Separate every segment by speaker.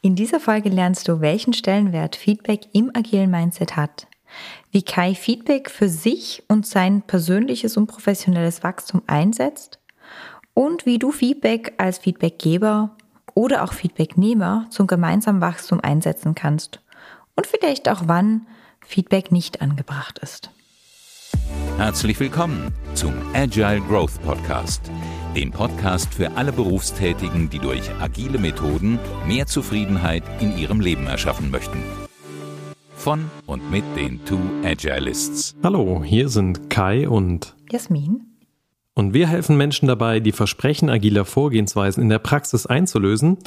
Speaker 1: In dieser Folge lernst du, welchen Stellenwert Feedback im agilen Mindset hat, wie Kai Feedback für sich und sein persönliches und professionelles Wachstum einsetzt. Und wie du Feedback als Feedbackgeber oder auch Feedbacknehmer zum gemeinsamen Wachstum einsetzen kannst. Und vielleicht auch wann Feedback nicht angebracht ist.
Speaker 2: Herzlich willkommen zum Agile Growth Podcast, dem Podcast für alle Berufstätigen, die durch agile Methoden mehr Zufriedenheit in ihrem Leben erschaffen möchten. Von und mit den Two Agilists.
Speaker 3: Hallo, hier sind Kai und
Speaker 1: Jasmin.
Speaker 3: Und wir helfen Menschen dabei, die Versprechen agiler Vorgehensweisen in der Praxis einzulösen,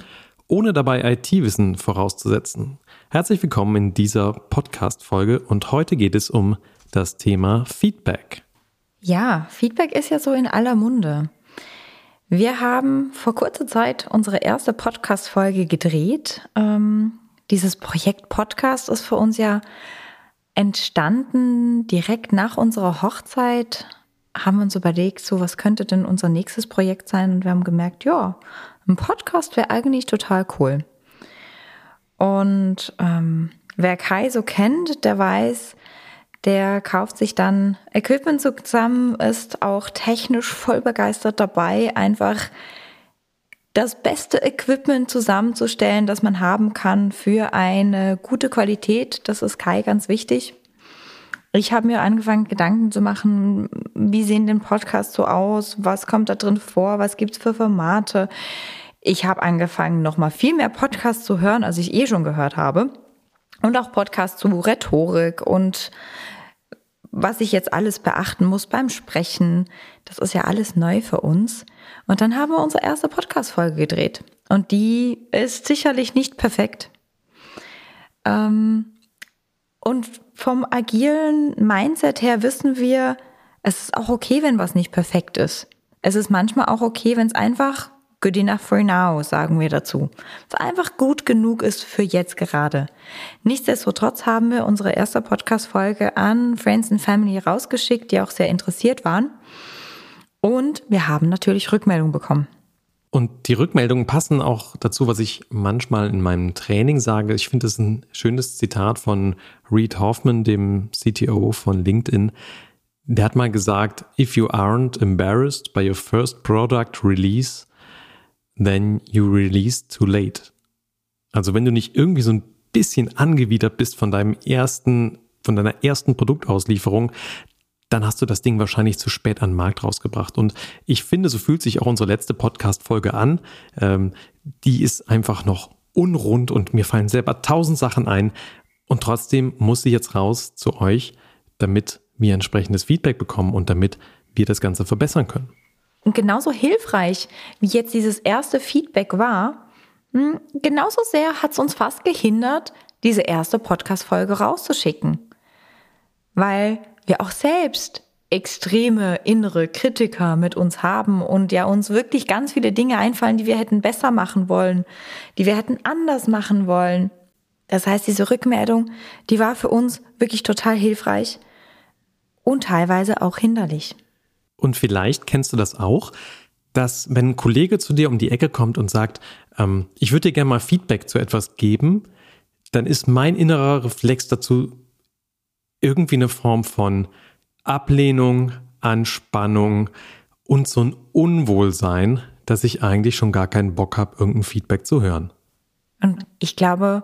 Speaker 3: ohne dabei IT-Wissen vorauszusetzen. Herzlich willkommen in dieser Podcast-Folge und heute geht es um das Thema Feedback.
Speaker 1: Ja, Feedback ist ja so in aller Munde. Wir haben vor kurzer Zeit unsere erste Podcast-Folge gedreht. Ähm, dieses Projekt Podcast ist für uns ja entstanden direkt nach unserer Hochzeit. Haben wir uns überlegt, so was könnte denn unser nächstes Projekt sein? Und wir haben gemerkt, ja, ein Podcast wäre eigentlich total cool. Und ähm, wer Kai so kennt, der weiß, der kauft sich dann Equipment zusammen, ist auch technisch voll begeistert dabei, einfach das beste Equipment zusammenzustellen, das man haben kann für eine gute Qualität. Das ist Kai ganz wichtig. Ich habe mir angefangen, Gedanken zu machen, wie sehen den Podcasts so aus, was kommt da drin vor, was gibt's für Formate. Ich habe angefangen, nochmal viel mehr Podcasts zu hören, als ich eh schon gehört habe. Und auch Podcasts zu Rhetorik und was ich jetzt alles beachten muss beim Sprechen. Das ist ja alles neu für uns. Und dann haben wir unsere erste Podcast-Folge gedreht. Und die ist sicherlich nicht perfekt. Ähm, und vom agilen Mindset her wissen wir, es ist auch okay, wenn was nicht perfekt ist. Es ist manchmal auch okay, wenn es einfach Good enough for now, sagen wir dazu. Was einfach gut genug ist für jetzt gerade. Nichtsdestotrotz haben wir unsere erste Podcast-Folge an Friends and Family rausgeschickt, die auch sehr interessiert waren. Und wir haben natürlich Rückmeldungen bekommen.
Speaker 3: Und die Rückmeldungen passen auch dazu, was ich manchmal in meinem Training sage. Ich finde es ein schönes Zitat von Reed Hoffman, dem CTO von LinkedIn. Der hat mal gesagt, if you aren't embarrassed by your first product release, then you release too late. Also wenn du nicht irgendwie so ein bisschen angewidert bist von deinem ersten, von deiner ersten Produktauslieferung, dann hast du das Ding wahrscheinlich zu spät an den Markt rausgebracht. Und ich finde, so fühlt sich auch unsere letzte Podcast-Folge an. Ähm, die ist einfach noch unrund und mir fallen selber tausend Sachen ein. Und trotzdem muss sie jetzt raus zu euch, damit wir entsprechendes Feedback bekommen und damit wir das Ganze verbessern können.
Speaker 1: Und genauso hilfreich, wie jetzt dieses erste Feedback war, hm, genauso sehr hat es uns fast gehindert, diese erste Podcast-Folge rauszuschicken. Weil wir auch selbst extreme innere Kritiker mit uns haben und ja uns wirklich ganz viele Dinge einfallen, die wir hätten besser machen wollen, die wir hätten anders machen wollen. Das heißt, diese Rückmeldung, die war für uns wirklich total hilfreich und teilweise auch hinderlich.
Speaker 3: Und vielleicht kennst du das auch, dass wenn ein Kollege zu dir um die Ecke kommt und sagt, ähm, ich würde dir gerne mal Feedback zu etwas geben, dann ist mein innerer Reflex dazu irgendwie eine Form von Ablehnung, Anspannung und so ein Unwohlsein, dass ich eigentlich schon gar keinen Bock habe, irgendein Feedback zu hören.
Speaker 1: Und ich glaube,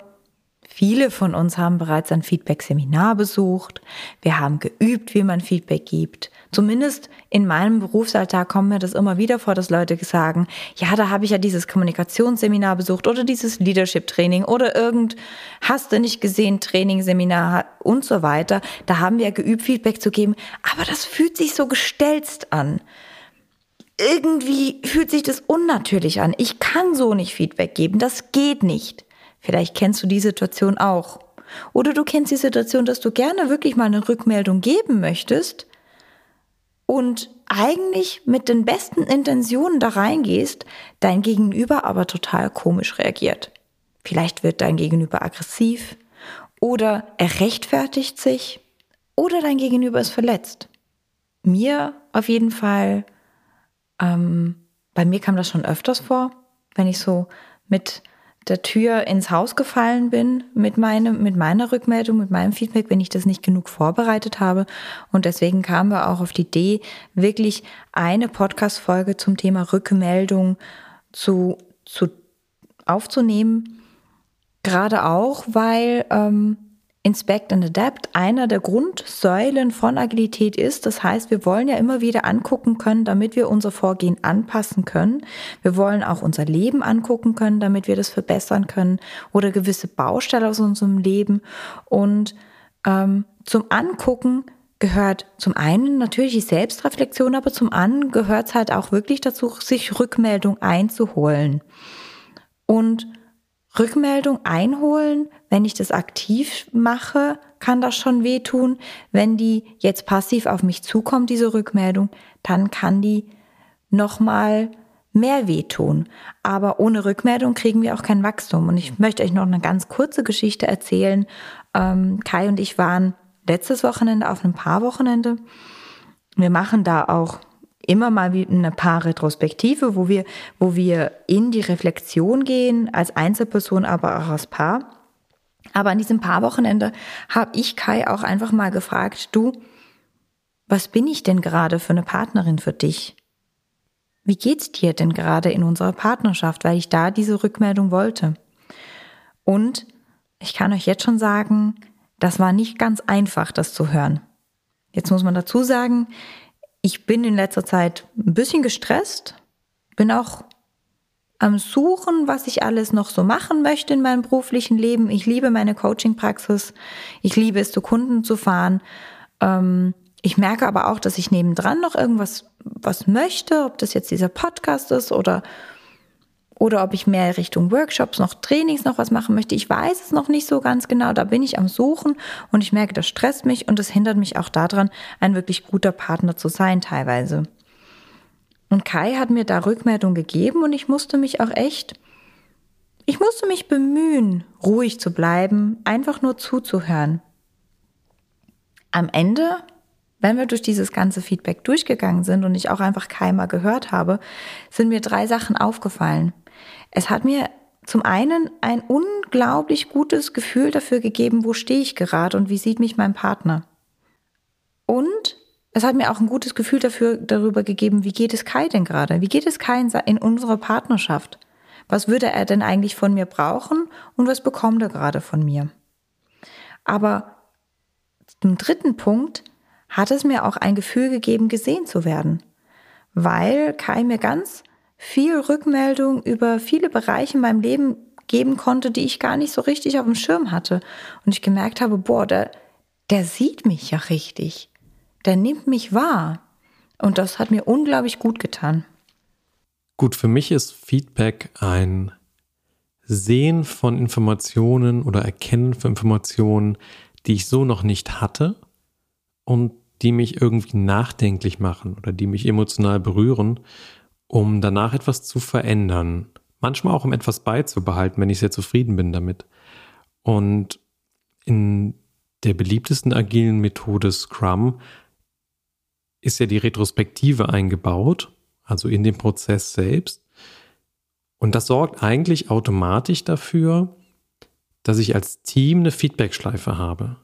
Speaker 1: Viele von uns haben bereits ein Feedback-Seminar besucht. Wir haben geübt, wie man Feedback gibt. Zumindest in meinem Berufsalltag kommt mir das immer wieder vor, dass Leute sagen, ja, da habe ich ja dieses Kommunikationsseminar besucht oder dieses Leadership-Training oder irgend, hast du nicht gesehen, Training, Seminar und so weiter. Da haben wir geübt, Feedback zu geben. Aber das fühlt sich so gestelzt an irgendwie fühlt sich das unnatürlich an. Ich kann so nicht Feedback geben, das geht nicht. Vielleicht kennst du die Situation auch. Oder du kennst die Situation, dass du gerne wirklich mal eine Rückmeldung geben möchtest und eigentlich mit den besten Intentionen da reingehst, dein Gegenüber aber total komisch reagiert. Vielleicht wird dein Gegenüber aggressiv oder er rechtfertigt sich oder dein Gegenüber ist verletzt. Mir auf jeden Fall, ähm, bei mir kam das schon öfters vor, wenn ich so mit der Tür ins Haus gefallen bin mit, meinem, mit meiner Rückmeldung, mit meinem Feedback, wenn ich das nicht genug vorbereitet habe. Und deswegen kamen wir auch auf die Idee, wirklich eine Podcast-Folge zum Thema Rückmeldung zu, zu aufzunehmen. Gerade auch, weil ähm, Inspect and Adapt einer der Grundsäulen von Agilität ist. Das heißt, wir wollen ja immer wieder angucken können, damit wir unser Vorgehen anpassen können. Wir wollen auch unser Leben angucken können, damit wir das verbessern können oder gewisse Baustelle aus unserem Leben. Und ähm, zum Angucken gehört zum einen natürlich die Selbstreflexion, aber zum anderen gehört es halt auch wirklich dazu, sich Rückmeldung einzuholen. Und Rückmeldung einholen, wenn ich das aktiv mache, kann das schon wehtun. Wenn die jetzt passiv auf mich zukommt, diese Rückmeldung, dann kann die nochmal mehr wehtun. Aber ohne Rückmeldung kriegen wir auch kein Wachstum. Und ich möchte euch noch eine ganz kurze Geschichte erzählen. Ähm, Kai und ich waren letztes Wochenende auf einem Paarwochenende. Wir machen da auch immer mal wie eine Paar-Retrospektive, wo wir, wo wir in die Reflexion gehen, als Einzelperson, aber auch als Paar. Aber an diesem Paarwochenende habe ich Kai auch einfach mal gefragt, du, was bin ich denn gerade für eine Partnerin für dich? Wie geht's dir denn gerade in unserer Partnerschaft, weil ich da diese Rückmeldung wollte? Und ich kann euch jetzt schon sagen, das war nicht ganz einfach, das zu hören. Jetzt muss man dazu sagen, ich bin in letzter Zeit ein bisschen gestresst, bin auch am Suchen, was ich alles noch so machen möchte in meinem beruflichen Leben. Ich liebe meine Coaching-Praxis. Ich liebe es, zu Kunden zu fahren. Ähm, ich merke aber auch, dass ich nebendran noch irgendwas was möchte, ob das jetzt dieser Podcast ist oder oder ob ich mehr Richtung Workshops, noch Trainings, noch was machen möchte. Ich weiß es noch nicht so ganz genau. Da bin ich am Suchen und ich merke, das stresst mich und das hindert mich auch daran, ein wirklich guter Partner zu sein teilweise. Und Kai hat mir da Rückmeldung gegeben und ich musste mich auch echt, ich musste mich bemühen, ruhig zu bleiben, einfach nur zuzuhören. Am Ende, wenn wir durch dieses ganze Feedback durchgegangen sind und ich auch einfach Kai mal gehört habe, sind mir drei Sachen aufgefallen. Es hat mir zum einen ein unglaublich gutes Gefühl dafür gegeben, wo stehe ich gerade und wie sieht mich mein Partner. Und es hat mir auch ein gutes Gefühl dafür, darüber gegeben, wie geht es Kai denn gerade? Wie geht es Kai in, unserer Partnerschaft? Was würde er denn eigentlich von mir brauchen und was bekommt er gerade von mir? Aber zum dritten Punkt hat es mir auch ein Gefühl gegeben, gesehen zu werden, weil Kai mir ganz viel Rückmeldung über viele Bereiche in meinem Leben geben konnte, die ich gar nicht so richtig auf dem Schirm hatte. Und ich gemerkt habe, boah, der, der sieht mich ja richtig. Der nimmt mich wahr. Und das hat mir unglaublich gut getan.
Speaker 3: Gut, für mich ist Feedback ein Sehen von Informationen oder Erkennen von Informationen, die ich so noch nicht hatte und die mich irgendwie nachdenklich machen oder die mich emotional berühren um danach etwas zu verändern. Manchmal auch um etwas beizubehalten, wenn ich sehr zufrieden bin damit. Und in der beliebtesten agilen Methode Scrum ist ja die Retrospektive eingebaut, also in den Prozess selbst. Und das sorgt eigentlich automatisch dafür, dass ich als Team eine Feedbackschleife habe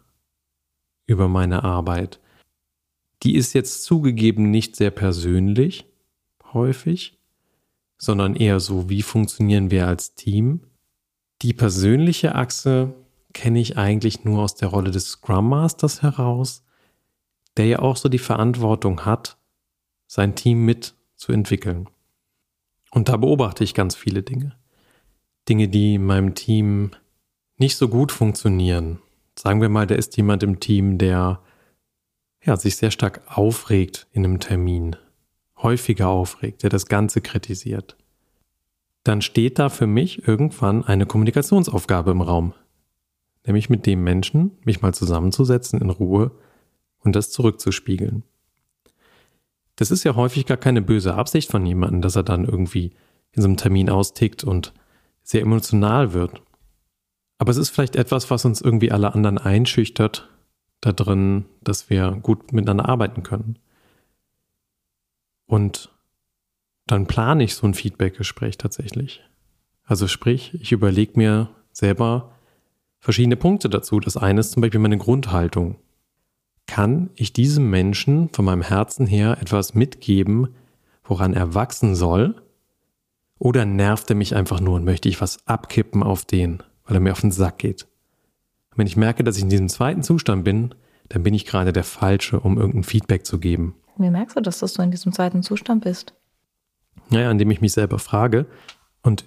Speaker 3: über meine Arbeit. Die ist jetzt zugegeben nicht sehr persönlich, häufig, sondern eher so, wie funktionieren wir als Team. Die persönliche Achse kenne ich eigentlich nur aus der Rolle des Scrum Masters heraus, der ja auch so die Verantwortung hat, sein Team mitzuentwickeln. Und da beobachte ich ganz viele Dinge. Dinge, die in meinem Team nicht so gut funktionieren. Sagen wir mal, da ist jemand im Team, der ja, sich sehr stark aufregt in einem Termin, häufiger aufregt, der das Ganze kritisiert, dann steht da für mich irgendwann eine Kommunikationsaufgabe im Raum. Nämlich mit dem Menschen, mich mal zusammenzusetzen in Ruhe und das zurückzuspiegeln. Das ist ja häufig gar keine böse Absicht von jemandem, dass er dann irgendwie in so einem Termin austickt und sehr emotional wird. Aber es ist vielleicht etwas, was uns irgendwie alle anderen einschüchtert, da drin, dass wir gut miteinander arbeiten können. Und dann plane ich so ein Feedbackgespräch tatsächlich. Also sprich, ich überlege mir selber verschiedene Punkte dazu. Das eine ist zum Beispiel meine Grundhaltung. Kann ich diesem Menschen von meinem Herzen her etwas mitgeben, woran er wachsen soll? Oder nervt er mich einfach nur und möchte ich was abkippen auf den, weil er mir auf den Sack geht? Und wenn ich merke, dass ich in diesem zweiten Zustand bin, dann bin ich gerade der Falsche, um irgendein Feedback zu geben.
Speaker 1: Wie merkst du das, dass du in diesem zweiten Zustand bist?
Speaker 3: Naja, indem ich mich selber frage und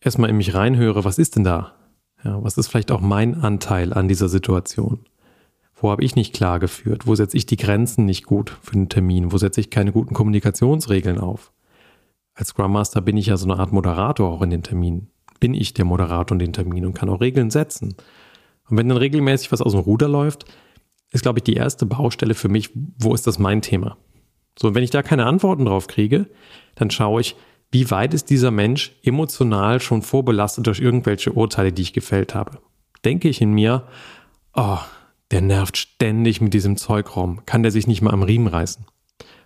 Speaker 3: erstmal in mich reinhöre, was ist denn da? Ja, was ist vielleicht auch mein Anteil an dieser Situation? Wo habe ich nicht klar geführt? Wo setze ich die Grenzen nicht gut für den Termin? Wo setze ich keine guten Kommunikationsregeln auf? Als Scrum Master bin ich ja so eine Art Moderator auch in den Terminen. Bin ich der Moderator in den Terminen und kann auch Regeln setzen. Und wenn dann regelmäßig was aus dem Ruder läuft, ist, glaube ich, die erste Baustelle für mich, wo ist das mein Thema? So, und wenn ich da keine Antworten drauf kriege, dann schaue ich, wie weit ist dieser Mensch emotional schon vorbelastet durch irgendwelche Urteile, die ich gefällt habe? Denke ich in mir, oh, der nervt ständig mit diesem Zeug rum, kann der sich nicht mal am Riemen reißen?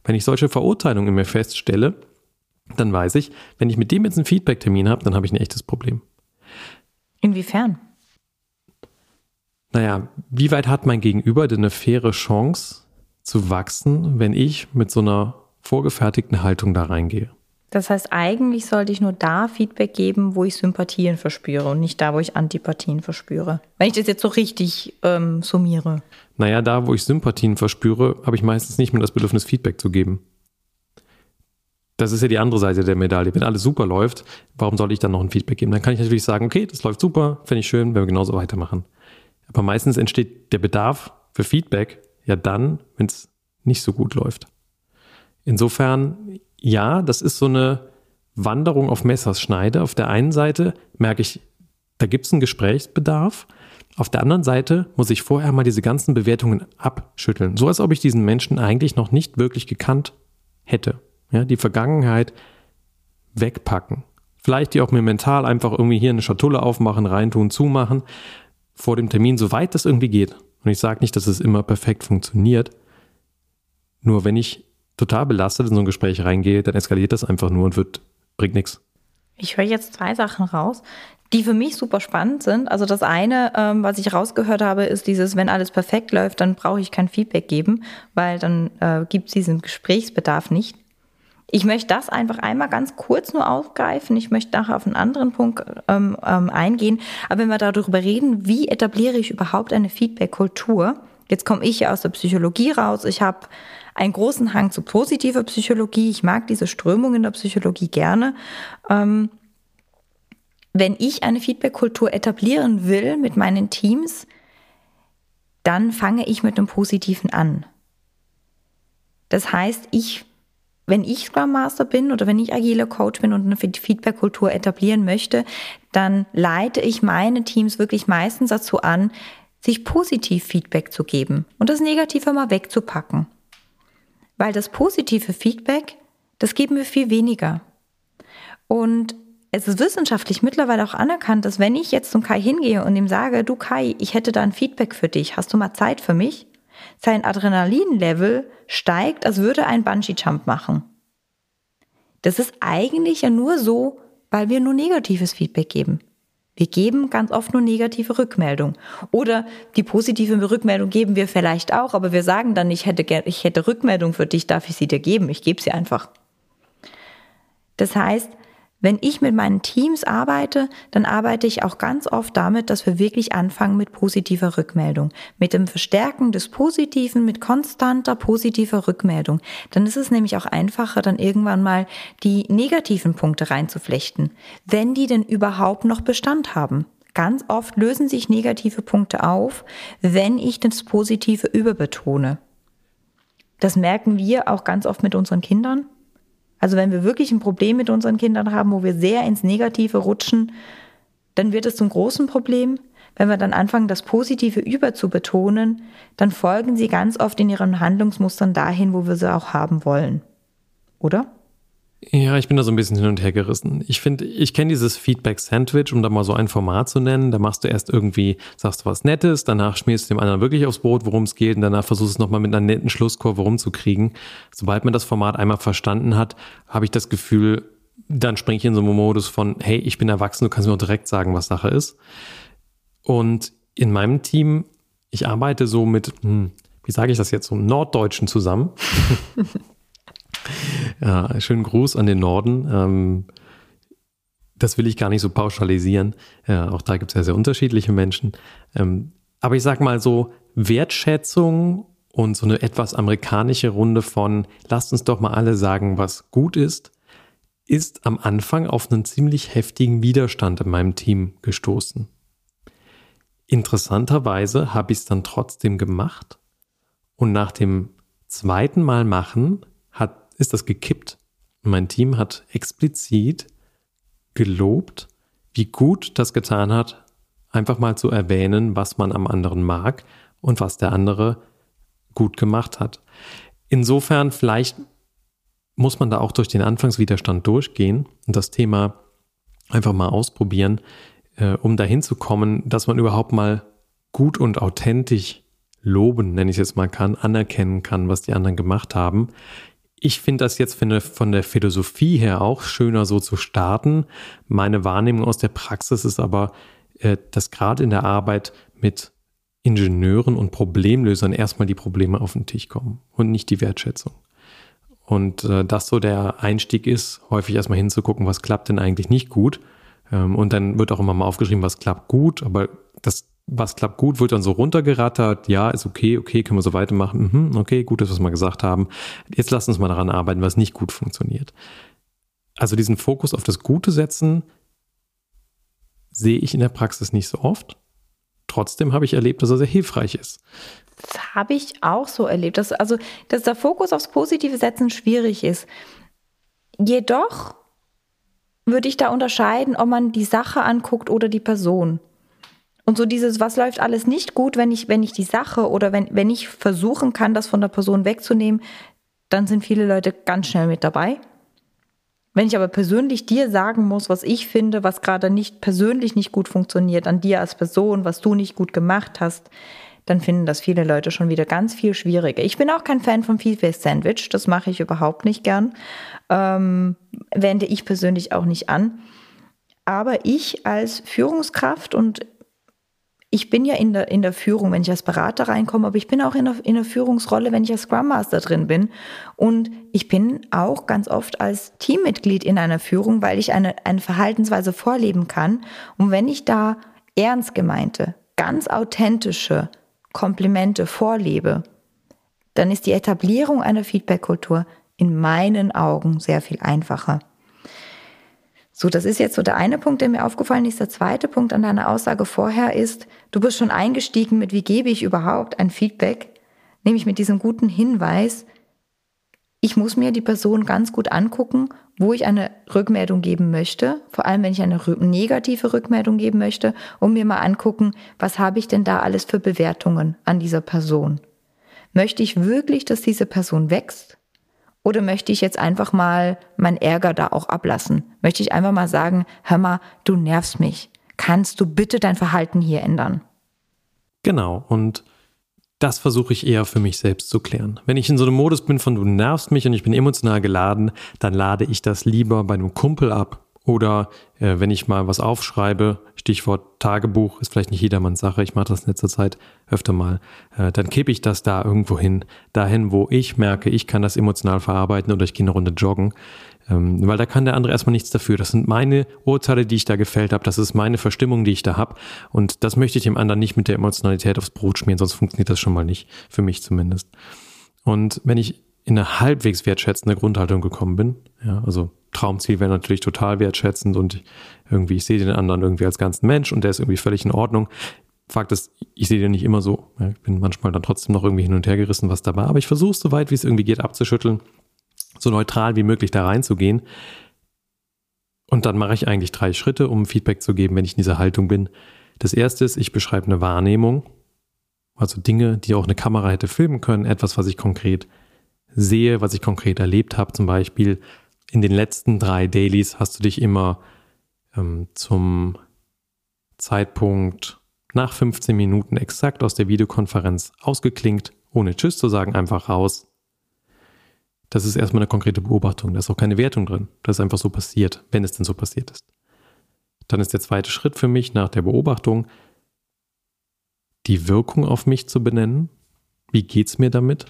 Speaker 3: Wenn ich solche Verurteilungen in mir feststelle, dann weiß ich, wenn ich mit dem jetzt einen Feedback-Termin habe, dann habe ich ein echtes Problem.
Speaker 1: Inwiefern?
Speaker 3: Naja, wie weit hat mein Gegenüber denn eine faire Chance zu wachsen, wenn ich mit so einer vorgefertigten Haltung da reingehe?
Speaker 1: Das heißt, eigentlich sollte ich nur da Feedback geben, wo ich Sympathien verspüre und nicht da, wo ich Antipathien verspüre. Wenn ich das jetzt so richtig ähm, summiere.
Speaker 3: Naja, da, wo ich Sympathien verspüre, habe ich meistens nicht mehr das Bedürfnis, Feedback zu geben. Das ist ja die andere Seite der Medaille. Wenn alles super läuft, warum soll ich dann noch ein Feedback geben? Dann kann ich natürlich sagen, okay, das läuft super, finde ich schön, wenn wir genauso weitermachen. Aber meistens entsteht der Bedarf für Feedback ja dann, wenn es nicht so gut läuft. Insofern ja, das ist so eine Wanderung auf Messerschneide. Auf der einen Seite merke ich, da gibt es einen Gesprächsbedarf. Auf der anderen Seite muss ich vorher mal diese ganzen Bewertungen abschütteln. So als ob ich diesen Menschen eigentlich noch nicht wirklich gekannt hätte. Ja, die Vergangenheit wegpacken. Vielleicht die auch mir mental einfach irgendwie hier eine Schatulle aufmachen, reintun, zumachen. Vor dem Termin, soweit das irgendwie geht. Und ich sage nicht, dass es immer perfekt funktioniert. Nur wenn ich total belastet in so ein Gespräch reingehe, dann eskaliert das einfach nur und wird, bringt nichts.
Speaker 1: Ich höre jetzt zwei Sachen raus, die für mich super spannend sind. Also das eine, ähm, was ich rausgehört habe, ist dieses, wenn alles perfekt läuft, dann brauche ich kein Feedback geben, weil dann äh, gibt es diesen Gesprächsbedarf nicht. Ich möchte das einfach einmal ganz kurz nur aufgreifen. Ich möchte nachher auf einen anderen Punkt ähm, ähm, eingehen. Aber wenn wir darüber reden, wie etabliere ich überhaupt eine Feedback-Kultur? Jetzt komme ich ja aus der Psychologie raus. Ich habe einen großen Hang zu positiver Psychologie. Ich mag diese Strömung in der Psychologie gerne. Ähm, wenn ich eine Feedback-Kultur etablieren will mit meinen Teams, dann fange ich mit dem Positiven an. Das heißt, ich, wenn ich Scrum Master bin oder wenn ich agile Coach bin und eine Feedback-Kultur etablieren möchte, dann leite ich meine Teams wirklich meistens dazu an, sich positiv Feedback zu geben und das Negative mal wegzupacken. Weil das positive Feedback, das geben wir viel weniger. Und es ist wissenschaftlich mittlerweile auch anerkannt, dass wenn ich jetzt zum Kai hingehe und ihm sage, du Kai, ich hätte da ein Feedback für dich, hast du mal Zeit für mich? Sein Adrenalinlevel steigt, als würde ein Bungee-Jump machen. Das ist eigentlich ja nur so, weil wir nur negatives Feedback geben. Wir geben ganz oft nur negative Rückmeldung. Oder die positive Rückmeldung geben wir vielleicht auch, aber wir sagen dann, ich hätte, ich hätte Rückmeldung für dich, darf ich sie dir geben? Ich gebe sie einfach. Das heißt, wenn ich mit meinen Teams arbeite, dann arbeite ich auch ganz oft damit, dass wir wirklich anfangen mit positiver Rückmeldung, mit dem Verstärken des Positiven, mit konstanter positiver Rückmeldung. Dann ist es nämlich auch einfacher, dann irgendwann mal die negativen Punkte reinzuflechten, wenn die denn überhaupt noch Bestand haben. Ganz oft lösen sich negative Punkte auf, wenn ich das Positive überbetone. Das merken wir auch ganz oft mit unseren Kindern. Also wenn wir wirklich ein Problem mit unseren Kindern haben, wo wir sehr ins Negative rutschen, dann wird es zum großen Problem. Wenn wir dann anfangen, das Positive überzubetonen, dann folgen sie ganz oft in ihren Handlungsmustern dahin, wo wir sie auch haben wollen. Oder?
Speaker 3: Ja, ich bin da so ein bisschen hin und her gerissen. Ich finde, ich kenne dieses Feedback-Sandwich, um da mal so ein Format zu nennen. Da machst du erst irgendwie, sagst du was Nettes, danach schmierst du dem anderen wirklich aufs Brot, worum es geht, und danach versuchst du es nochmal mit einer netten Schlusskurve rumzukriegen. Sobald man das Format einmal verstanden hat, habe ich das Gefühl, dann springe ich in so einen Modus von, hey, ich bin erwachsen, du kannst mir auch direkt sagen, was Sache ist. Und in meinem Team, ich arbeite so mit, hm, wie sage ich das jetzt, so Norddeutschen zusammen. ja, schönen Gruß an den Norden. Ähm, das will ich gar nicht so pauschalisieren. Ja, auch da gibt es ja sehr unterschiedliche Menschen. Ähm, aber ich sage mal so, Wertschätzung und so eine etwas amerikanische Runde von, lasst uns doch mal alle sagen, was gut ist, ist am Anfang auf einen ziemlich heftigen Widerstand in meinem Team gestoßen. Interessanterweise habe ich es dann trotzdem gemacht und nach dem zweiten Mal machen ist das gekippt. mein Team hat explizit gelobt, wie gut das getan hat, einfach mal zu erwähnen, was man am anderen mag und was der andere gut gemacht hat. Insofern vielleicht muss man da auch durch den Anfangswiderstand durchgehen und das Thema einfach mal ausprobieren, äh, um dahin zu kommen, dass man überhaupt mal gut und authentisch loben, nenne ich es jetzt mal kann, anerkennen kann, was die anderen gemacht haben. Ich finde das jetzt eine, von der Philosophie her auch schöner so zu starten. Meine Wahrnehmung aus der Praxis ist aber, äh, dass gerade in der Arbeit mit Ingenieuren und Problemlösern erstmal die Probleme auf den Tisch kommen und nicht die Wertschätzung. Und äh, das so der Einstieg ist, häufig erstmal hinzugucken, was klappt denn eigentlich nicht gut. Ähm, und dann wird auch immer mal aufgeschrieben, was klappt gut, aber das, was klappt gut, wird dann so runtergerattert. Ja, ist okay, okay, können wir so weitermachen. Mhm, okay, gut, dass wir mal gesagt haben. Jetzt lass uns mal daran arbeiten, was nicht gut funktioniert. Also diesen Fokus auf das Gute setzen, sehe ich in der Praxis nicht so oft. Trotzdem habe ich erlebt, dass er sehr hilfreich ist.
Speaker 1: Das habe ich auch so erlebt. Dass, also, dass der Fokus aufs Positive setzen schwierig ist. Jedoch würde ich da unterscheiden, ob man die Sache anguckt oder die Person. Und so dieses, was läuft alles nicht gut, wenn ich, wenn ich die Sache oder wenn, wenn ich versuchen kann, das von der Person wegzunehmen, dann sind viele Leute ganz schnell mit dabei. Wenn ich aber persönlich dir sagen muss, was ich finde, was gerade nicht persönlich nicht gut funktioniert, an dir als Person, was du nicht gut gemacht hast, dann finden das viele Leute schon wieder ganz viel schwieriger. Ich bin auch kein Fan vom Feedback-Sandwich, das mache ich überhaupt nicht gern. Ähm, wende ich persönlich auch nicht an. Aber ich als Führungskraft und ich bin ja in der, in der Führung, wenn ich als Berater reinkomme, aber ich bin auch in der, in der Führungsrolle, wenn ich als Scrum Master drin bin. Und ich bin auch ganz oft als Teammitglied in einer Führung, weil ich eine, eine Verhaltensweise vorleben kann. Und wenn ich da ernst gemeinte, ganz authentische Komplimente vorlebe, dann ist die Etablierung einer Feedback-Kultur in meinen Augen sehr viel einfacher. So, das ist jetzt so der eine Punkt, der mir aufgefallen ist. Der zweite Punkt an deiner Aussage vorher ist, du bist schon eingestiegen mit, wie gebe ich überhaupt ein Feedback, nämlich mit diesem guten Hinweis, ich muss mir die Person ganz gut angucken, wo ich eine Rückmeldung geben möchte, vor allem wenn ich eine negative Rückmeldung geben möchte, und mir mal angucken, was habe ich denn da alles für Bewertungen an dieser Person. Möchte ich wirklich, dass diese Person wächst? Oder möchte ich jetzt einfach mal mein Ärger da auch ablassen? Möchte ich einfach mal sagen, hör mal, du nervst mich. Kannst du bitte dein Verhalten hier ändern?
Speaker 3: Genau. Und das versuche ich eher für mich selbst zu klären. Wenn ich in so einem Modus bin von du nervst mich und ich bin emotional geladen, dann lade ich das lieber bei einem Kumpel ab. Oder äh, wenn ich mal was aufschreibe, Stichwort Tagebuch, ist vielleicht nicht jedermanns Sache, ich mache das in letzter Zeit öfter mal, äh, dann kippe ich das da irgendwo hin, dahin, wo ich merke, ich kann das emotional verarbeiten oder ich gehe eine Runde joggen. Ähm, weil da kann der andere erstmal nichts dafür. Das sind meine Urteile, die ich da gefällt habe. Das ist meine Verstimmung, die ich da habe. Und das möchte ich dem anderen nicht mit der Emotionalität aufs Brot schmieren, sonst funktioniert das schon mal nicht. Für mich zumindest. Und wenn ich in eine halbwegs wertschätzende Grundhaltung gekommen bin, ja, also Traumziel wäre natürlich total wertschätzend und irgendwie, ich sehe den anderen irgendwie als ganzen Mensch und der ist irgendwie völlig in Ordnung. Fakt ist, ich sehe den nicht immer so. Ich bin manchmal dann trotzdem noch irgendwie hin und her gerissen, was dabei. Aber ich versuche es so weit, wie es irgendwie geht, abzuschütteln so neutral wie möglich da reinzugehen. Und dann mache ich eigentlich drei Schritte, um Feedback zu geben, wenn ich in dieser Haltung bin. Das erste ist, ich beschreibe eine Wahrnehmung, also Dinge, die auch eine Kamera hätte filmen können, etwas, was ich konkret sehe, was ich konkret erlebt habe. Zum Beispiel in den letzten drei Dailies hast du dich immer ähm, zum Zeitpunkt nach 15 Minuten exakt aus der Videokonferenz ausgeklinkt, ohne Tschüss zu sagen, einfach raus Das ist erstmal eine konkrete Beobachtung. Da ist auch keine Wertung drin. Das ist einfach so passiert, wenn es denn so passiert ist. Dann ist der zweite Schritt für mich nach der Beobachtung, die Wirkung auf mich zu benennen. Wie geht es mir damit?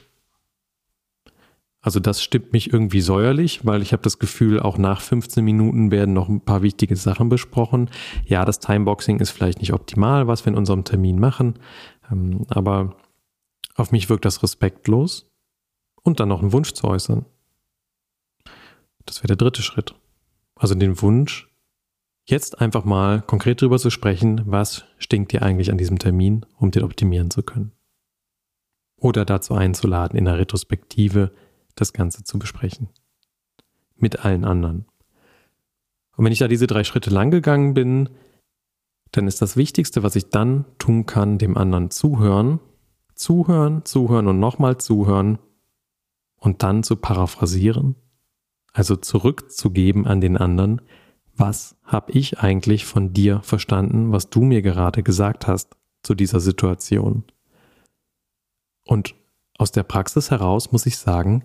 Speaker 3: Also das stimmt mich irgendwie säuerlich, weil ich habe das Gefühl, auch nach 15 Minuten werden noch ein paar wichtige Sachen besprochen. Ja, das Timeboxing ist vielleicht nicht optimal, was wir in unserem Termin machen, ähm, aber auf mich wirkt das respektlos und dann noch einen Wunsch zu äußern. Das wäre der dritte Schritt. Also den Wunsch, jetzt einfach mal konkret darüber zu sprechen, was stinkt dir eigentlich an diesem Termin, um den optimieren zu können. Oder dazu einzuladen, in der Retrospektive das Ganze zu besprechen. Mit allen anderen. Und wenn ich da diese drei Schritte lang gegangen bin, dann ist das Wichtigste, was ich dann tun kann, dem anderen zuhören, zuhören, zuhören und nochmal zuhören und dann zu paraphrasieren, also zurückzugeben an den anderen, was habe ich eigentlich von dir verstanden, was du mir gerade gesagt hast zu dieser Situation. Und aus der Praxis heraus muss ich sagen,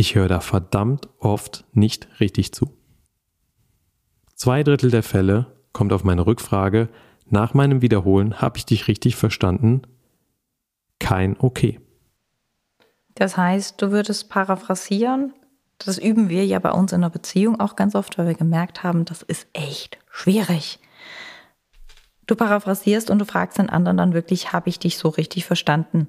Speaker 3: ich höre da verdammt oft nicht richtig zu. Zwei Drittel der Fälle kommt auf meine Rückfrage, nach meinem Wiederholen habe ich dich richtig verstanden? Kein Okay.
Speaker 1: Das heißt, du würdest paraphrasieren. Das üben wir ja bei uns in der Beziehung auch ganz oft, weil wir gemerkt haben, das ist echt schwierig. Du paraphrasierst und du fragst den anderen dann wirklich, habe ich dich so richtig verstanden?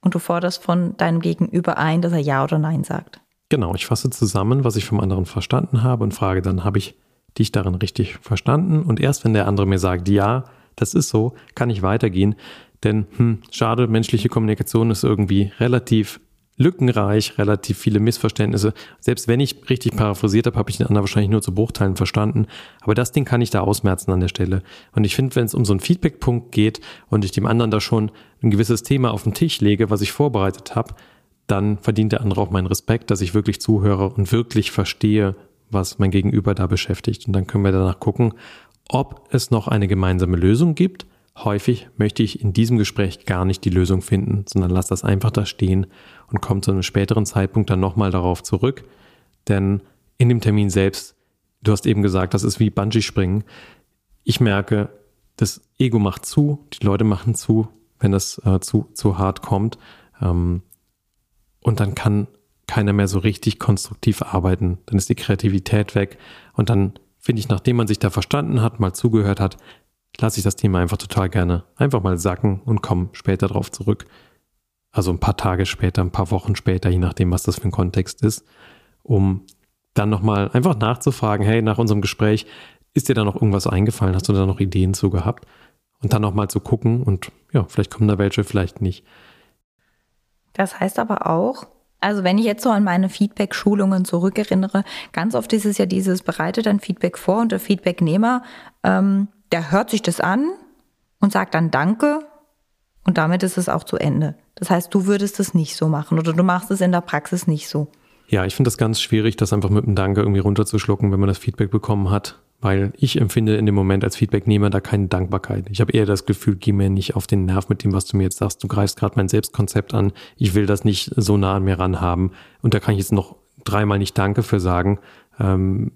Speaker 1: Und du forderst von deinem Gegenüber ein, dass er Ja oder Nein sagt.
Speaker 3: Genau, ich fasse zusammen, was ich vom anderen verstanden habe und frage dann, habe ich dich darin richtig verstanden? Und erst wenn der andere mir sagt, ja, das ist so, kann ich weitergehen. Denn, hm, schade, menschliche Kommunikation ist irgendwie relativ lückenreich, relativ viele Missverständnisse. Selbst wenn ich richtig paraphrasiert habe, habe ich den anderen wahrscheinlich nur zu Bruchteilen verstanden. Aber das Ding kann ich da ausmerzen an der Stelle. Und ich finde, wenn es um so einen Feedbackpunkt geht und ich dem anderen da schon ein gewisses Thema auf den Tisch lege, was ich vorbereitet habe, dann verdient der andere auch meinen Respekt, dass ich wirklich zuhöre und wirklich verstehe, was mein Gegenüber da beschäftigt. Und dann können wir danach gucken, ob es noch eine gemeinsame Lösung gibt Häufig möchte ich in diesem Gespräch gar nicht die Lösung finden, sondern lass das einfach da stehen und komme zu einem späteren Zeitpunkt dann nochmal darauf zurück. Denn in dem Termin selbst, du hast eben gesagt, das ist wie Bungee-Springen. Ich merke, das Ego macht zu, die Leute machen zu, wenn das äh, zu, zu hart kommt. Ähm, und dann kann keiner mehr so richtig konstruktiv arbeiten. Dann ist die Kreativität weg. Und dann finde ich, nachdem man sich da verstanden hat, mal zugehört hat, lasse ich das Thema einfach total gerne einfach mal sacken und komme später drauf zurück. Also ein paar Tage später, ein paar Wochen später, je nachdem, was das für ein Kontext ist, um dann nochmal einfach nachzufragen, hey, nach unserem Gespräch, ist dir da noch irgendwas eingefallen? Hast du da noch Ideen zu gehabt? Und dann nochmal zu gucken und ja, vielleicht kommen da welche, vielleicht nicht.
Speaker 1: Das heißt aber auch, also wenn ich jetzt so an meine Feedback-Schulungen zurückerinnere, ganz oft ist es ja dieses, bereite dein Feedback vor und der Feedbacknehmer ähm, der hört sich das an und sagt dann Danke und damit ist es auch zu Ende. Das heißt, du würdest es nicht so machen oder du machst es in der Praxis nicht so.
Speaker 3: Ja, ich finde das ganz schwierig, das einfach mit einem Danke irgendwie runterzuschlucken, wenn man das Feedback bekommen hat, weil ich empfinde in dem Moment als Feedbacknehmer da keine Dankbarkeit. Ich habe eher das Gefühl, geh mir nicht auf den Nerv mit dem, was du mir jetzt sagst. Du greifst gerade mein Selbstkonzept an. Ich will das nicht so nah an mir ran haben. Und da kann ich jetzt noch dreimal nicht Danke für sagen. Ähm,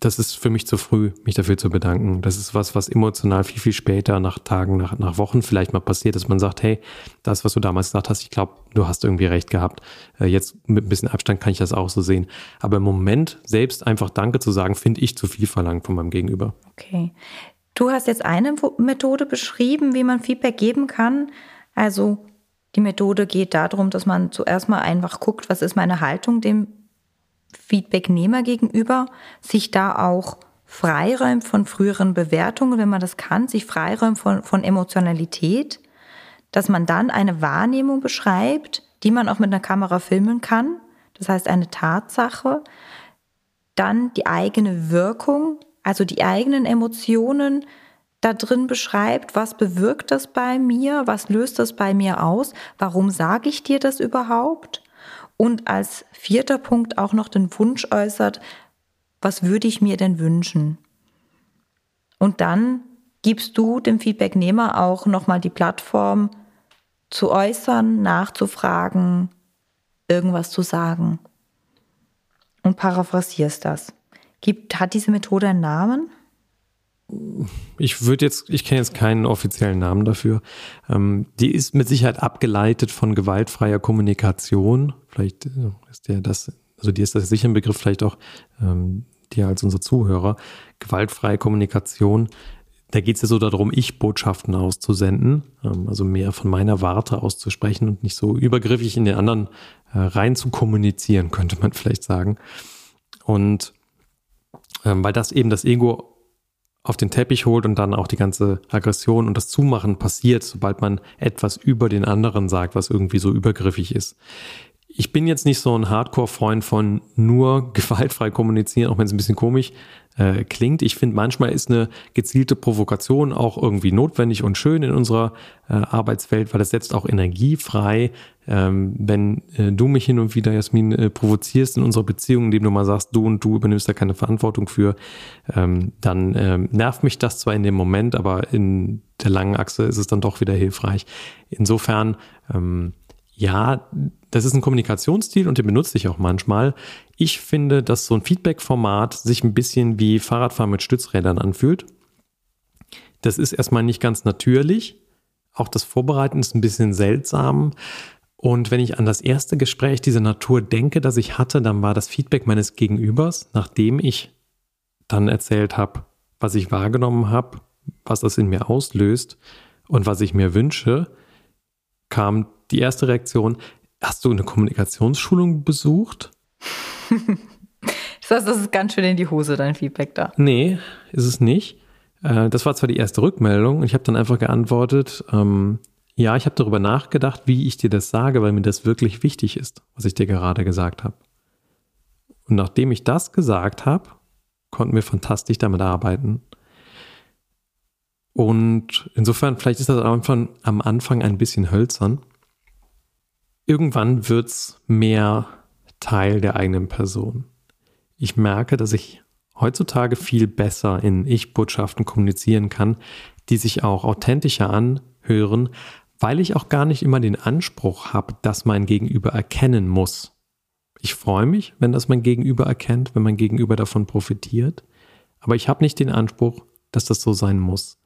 Speaker 3: das ist für mich zu früh, mich dafür zu bedanken. Das ist was, was emotional viel, viel später, nach Tagen, nach, nach Wochen vielleicht mal passiert, dass man sagt, hey, das, was du damals gesagt hast, ich glaube, du hast irgendwie recht gehabt. Äh, jetzt mit ein bisschen Abstand kann ich das auch so sehen. Aber im Moment selbst einfach Danke zu sagen, finde ich zu viel verlangt von meinem Gegenüber.
Speaker 1: Okay. Du hast jetzt eine Methode beschrieben, wie man Feedback geben kann. Also die Methode geht darum, dass man zuerst mal einfach guckt, was ist meine Haltung dem Feedbacknehmer gegenüber, sich da auch freiräumt von früheren Bewertungen, wenn man das kann, sich freiräumt von, von Emotionalität, dass man dann eine Wahrnehmung beschreibt, die man auch mit einer Kamera filmen kann, das heißt eine Tatsache, dann die eigene Wirkung, also die eigenen Emotionen da drin beschreibt, was bewirkt das bei mir, was löst das bei mir aus, warum sage ich dir das überhaupt? Und als vierter Punkt auch noch den Wunsch äußert, was würde ich mir denn wünschen? Und dann gibst du dem Feedbacknehmer auch nochmal die Plattform zu äußern, nachzufragen, irgendwas zu sagen. Und paraphrasierst das. Gibt, hat diese Methode einen Namen?
Speaker 3: Ich würde jetzt, ich kenne jetzt keinen offiziellen Namen dafür. Ähm, die ist mit Sicherheit abgeleitet von gewaltfreier Kommunikation. Vielleicht äh, ist der das, also dir ist das sicher ein Begriff, vielleicht auch ähm, dir als unser Zuhörer. Gewaltfreie Kommunikation. Da geht es ja so darum, Ich-Botschaften auszusenden, ähm, also mehr von meiner Warte auszusprechen und nicht so übergriffig in den anderen äh, rein zu kommunizieren, könnte man vielleicht sagen. Und ähm, weil das eben das Ego auf den Teppich holt und dann auch die ganze Aggression und das Zumachen passiert, sobald man etwas über den anderen sagt, was irgendwie so übergriffig ist. Ich bin jetzt nicht so ein Hardcore-Freund von nur gewaltfrei kommunizieren, auch wenn es ein bisschen komisch äh, klingt. Ich finde, manchmal ist eine gezielte Provokation auch irgendwie notwendig und schön in unserer äh, Arbeitswelt, weil es setzt auch Energie frei. Ähm, wenn äh, du mich hin und wieder, Jasmin, äh, provozierst in unserer Beziehung, indem du mal sagst, du und du übernimmst da keine Verantwortung für, ähm, dann ähm, nervt mich das zwar in dem Moment, aber in der langen Achse ist es dann doch wieder hilfreich. Insofern, ähm, ja, das ist ein Kommunikationsstil und den benutze ich auch manchmal. Ich finde, dass so ein Feedback-Format sich ein bisschen wie Fahrradfahren mit Stützrädern anfühlt. Das ist erstmal nicht ganz natürlich. Auch das Vorbereiten ist ein bisschen seltsam. Und wenn ich an das erste Gespräch dieser Natur denke, das ich hatte, dann war das Feedback meines Gegenübers, nachdem ich dann erzählt habe, was ich wahrgenommen habe, was das in mir auslöst und was ich mir wünsche, kam die erste Reaktion, Hast du eine Kommunikationsschulung besucht?
Speaker 1: das heißt, das ist ganz schön in die Hose, dein Feedback da.
Speaker 3: Nee, ist es nicht. Äh, das war zwar die erste Rückmeldung und ich habe dann einfach geantwortet, ähm, ja, ich habe darüber nachgedacht, wie ich dir das sage, weil mir das wirklich wichtig ist, was ich dir gerade gesagt habe. Und nachdem ich das gesagt habe, konnten wir fantastisch damit arbeiten. Und insofern, vielleicht ist das am Anfang, am Anfang ein bisschen hölzern, irgendwann wird es mehr Teil der eigenen Person. Ich merke, dass ich heutzutage viel besser in Ich-Botschaften kommunizieren kann, die sich auch authentischer anhören, weil ich auch gar nicht immer den Anspruch habe, dass mein Gegenüber erkennen muss. Ich freue mich, wenn das mein Gegenüber erkennt, wenn mein Gegenüber davon profitiert, aber ich habe nicht den Anspruch, dass das so sein muss.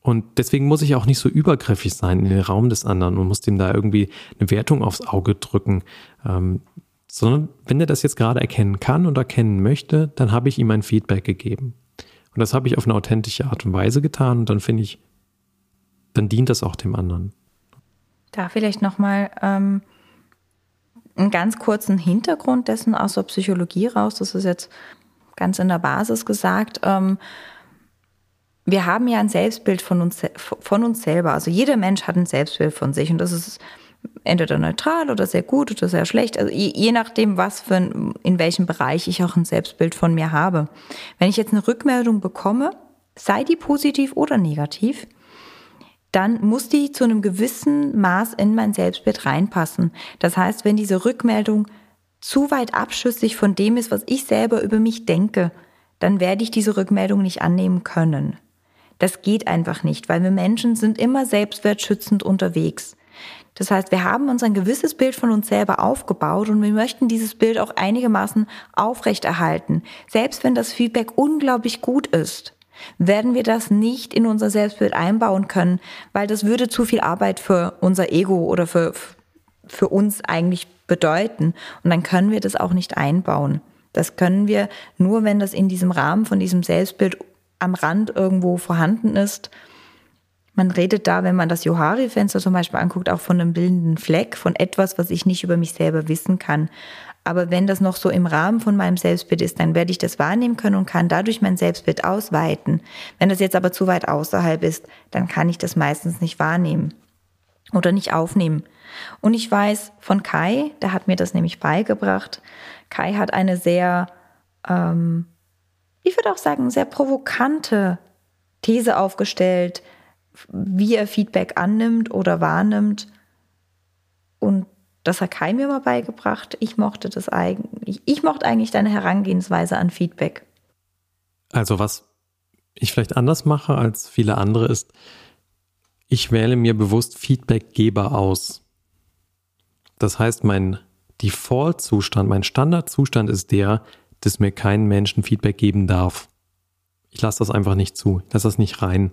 Speaker 3: Und deswegen muss ich auch nicht so übergriffig sein in den Raum des anderen und muss dem da irgendwie eine Wertung aufs Auge drücken. Ähm, sondern wenn er das jetzt gerade erkennen kann und erkennen möchte, dann habe ich ihm ein Feedback gegeben. Und das habe ich auf eine authentische Art und Weise getan und dann finde ich, dann dient das auch dem anderen.
Speaker 1: Da vielleicht nochmal ähm, einen ganz kurzen Hintergrund dessen aus der Psychologie raus. Das ist jetzt ganz in der Basis gesagt. Ähm, wir haben ja ein Selbstbild von uns, von uns selber. Also jeder Mensch hat ein Selbstbild von sich und das ist entweder neutral oder sehr gut oder sehr schlecht. Also je, je nachdem, was für ein, in welchem Bereich ich auch ein Selbstbild von mir habe. Wenn ich jetzt eine Rückmeldung bekomme, sei die positiv oder negativ, dann muss die zu einem gewissen Maß in mein Selbstbild reinpassen. Das heißt, wenn diese Rückmeldung zu weit abschüssig von dem ist, was ich selber über mich denke, dann werde ich diese Rückmeldung nicht annehmen können. Das geht einfach nicht, weil wir Menschen sind immer selbstwertschützend unterwegs. Das heißt, wir haben uns ein gewisses Bild von uns selber aufgebaut und wir möchten dieses Bild auch einigermaßen aufrechterhalten. Selbst wenn das Feedback unglaublich gut ist, werden wir das nicht in unser Selbstbild einbauen können, weil das würde zu viel Arbeit für unser Ego oder für, für uns eigentlich bedeuten. Und dann können wir das auch nicht einbauen. Das können wir nur, wenn das in diesem Rahmen von diesem Selbstbild am Rand irgendwo vorhanden ist. Man redet da, wenn man das Johari-Fenster zum Beispiel anguckt, auch von einem bildenden Fleck, von etwas, was ich nicht über mich selber wissen kann. Aber wenn das noch so im Rahmen von meinem Selbstbild ist, dann werde ich das wahrnehmen können und kann dadurch mein Selbstbild ausweiten. Wenn das jetzt aber zu weit außerhalb ist, dann kann ich das meistens nicht wahrnehmen oder nicht aufnehmen. Und ich weiß von Kai, der hat mir das nämlich beigebracht. Kai hat eine sehr ähm, ich würde auch sagen, sehr provokante These aufgestellt, wie er Feedback annimmt oder wahrnimmt. Und das hat Kai mir mal beigebracht. Ich mochte das eigentlich. Ich mochte eigentlich deine Herangehensweise an Feedback.
Speaker 3: Also was ich vielleicht anders mache als viele andere ist, ich wähle mir bewusst Feedbackgeber aus. Das heißt, mein Default-Zustand, mein Standardzustand ist der, dass mir kein Menschen Feedback geben darf. Ich lasse das einfach nicht zu, ich lasse das nicht rein.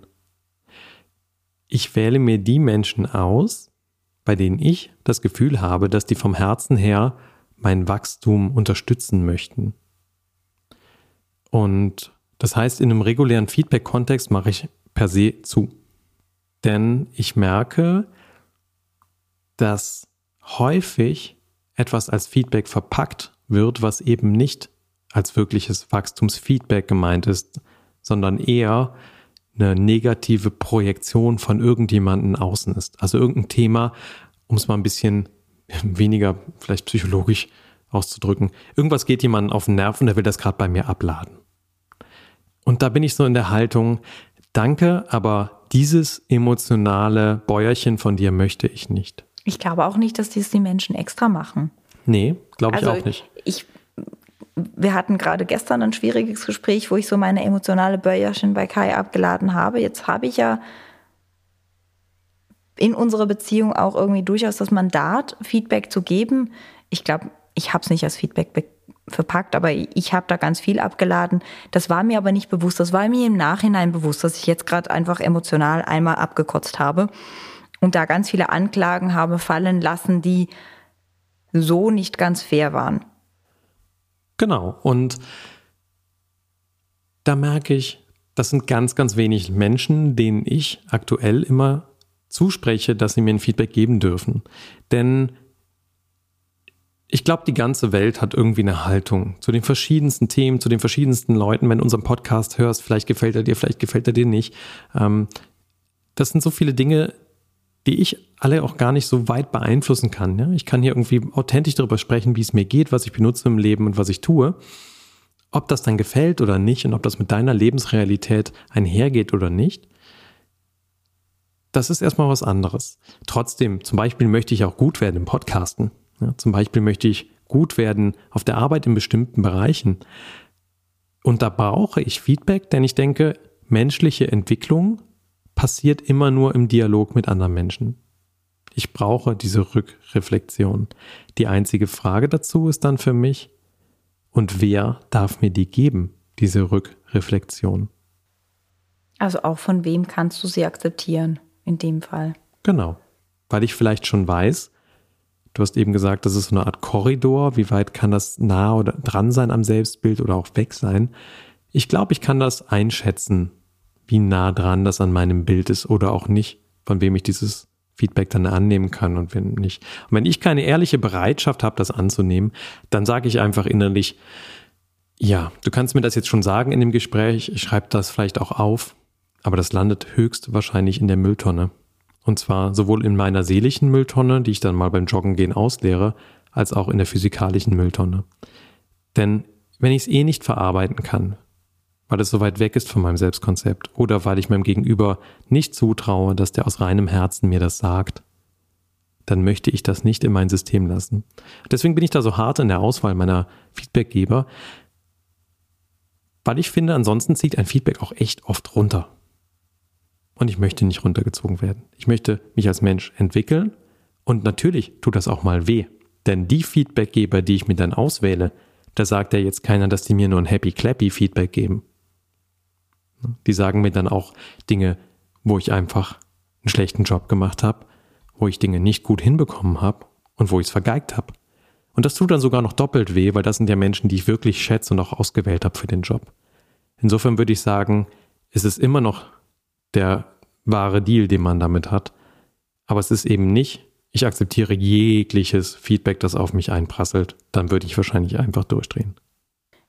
Speaker 3: Ich wähle mir die Menschen aus, bei denen ich das Gefühl habe, dass die vom Herzen her mein Wachstum unterstützen möchten. Und das heißt, in einem regulären Feedback-Kontext mache ich per se zu. Denn ich merke, dass häufig etwas als Feedback verpackt wird, was eben nicht als wirkliches Wachstumsfeedback gemeint ist, sondern eher eine negative Projektion von irgendjemanden außen ist. Also irgendein Thema, um es mal ein bisschen weniger vielleicht psychologisch auszudrücken. Irgendwas geht jemandem auf den Nerv und der will das gerade bei mir abladen. Und da bin ich so in der Haltung, danke, aber dieses emotionale Bäuerchen von dir möchte ich nicht.
Speaker 1: Ich glaube auch nicht, dass dies die Menschen extra machen.
Speaker 3: Nee, glaube ich also auch nicht.
Speaker 1: Ich, wir hatten gerade gestern ein schwieriges Gespräch, wo ich so meine emotionale Bäuerchen bei Kai abgeladen habe. Jetzt habe ich ja in unserer Beziehung auch irgendwie durchaus das Mandat, Feedback zu geben. Ich glaube, ich habe es nicht als Feedback verpackt, aber ich habe da ganz viel abgeladen. Das war mir aber nicht bewusst. Das war mir im Nachhinein bewusst, dass ich jetzt gerade einfach emotional einmal abgekotzt habe und da ganz viele Anklagen habe fallen lassen, die so nicht ganz fair waren.
Speaker 3: Genau. Und da merke ich, das sind ganz, ganz wenig Menschen, denen ich aktuell immer zuspreche, dass sie mir ein Feedback geben dürfen. Denn ich glaube, die ganze Welt hat irgendwie eine Haltung zu den verschiedensten Themen, zu den verschiedensten Leuten. Wenn du unseren Podcast hörst, vielleicht gefällt er dir, vielleicht gefällt er dir nicht. Ähm, das sind so viele Dinge, die ich alle auch gar nicht so weit beeinflussen kann. Ja? Ich kann hier irgendwie authentisch darüber sprechen, wie es mir geht, was ich benutze im Leben und was ich tue. Ob das dann gefällt oder nicht und ob das mit deiner Lebensrealität einhergeht oder nicht, das ist erstmal was anderes. Trotzdem, zum Beispiel möchte ich auch gut werden im Podcasten. Ja, zum Beispiel möchte ich gut werden auf der Arbeit in bestimmten Bereichen. Und da brauche ich Feedback, denn ich denke, menschliche Entwicklung passiert immer nur im Dialog mit anderen Menschen. Ich brauche diese Rückreflexion. Die einzige Frage dazu ist dann für mich, und wer darf mir die geben, diese Rückreflexion?
Speaker 1: Also auch von wem kannst du sie akzeptieren in dem Fall?
Speaker 3: Genau, weil ich vielleicht schon weiß, du hast eben gesagt, das ist so eine Art Korridor, wie weit kann das nah oder dran sein am Selbstbild oder auch weg sein? Ich glaube, ich kann das einschätzen, wie nah dran das an meinem Bild ist oder auch nicht, von wem ich dieses Feedback dann annehmen kann und wenn nicht. Und wenn ich keine ehrliche Bereitschaft habe, das anzunehmen, dann sage ich einfach innerlich, ja, du kannst mir das jetzt schon sagen in dem Gespräch, ich schreibe das vielleicht auch auf, aber das landet höchstwahrscheinlich in der Mülltonne. Und zwar sowohl in meiner seelischen Mülltonne, die ich dann mal beim Joggen gehen ausleere, als auch in der physikalischen Mülltonne. Denn wenn ich es eh nicht verarbeiten kann, weil es so weit weg ist von meinem Selbstkonzept oder weil ich meinem Gegenüber nicht zutraue, dass der aus reinem Herzen mir das sagt, dann möchte ich das nicht in mein System lassen. Deswegen bin ich da so hart in der Auswahl meiner Feedbackgeber, weil ich finde, ansonsten zieht ein Feedback auch echt oft runter. Und ich möchte nicht runtergezogen werden. Ich möchte mich als Mensch entwickeln und natürlich tut das auch mal weh. Denn die Feedbackgeber, die ich mir dann auswähle, da sagt ja jetzt keiner, dass die mir nur ein Happy Clappy Feedback geben. Die sagen mir dann auch Dinge, wo ich einfach einen schlechten Job gemacht habe, wo ich Dinge nicht gut hinbekommen habe und wo ich es vergeigt habe. Und das tut dann sogar noch doppelt weh, weil das sind ja Menschen, die ich wirklich schätze und auch ausgewählt habe für den Job. Insofern würde ich sagen, ist es immer noch der wahre Deal, den man damit hat. Aber es ist eben nicht, ich akzeptiere jegliches Feedback, das auf mich einprasselt. Dann würde ich wahrscheinlich einfach durchdrehen.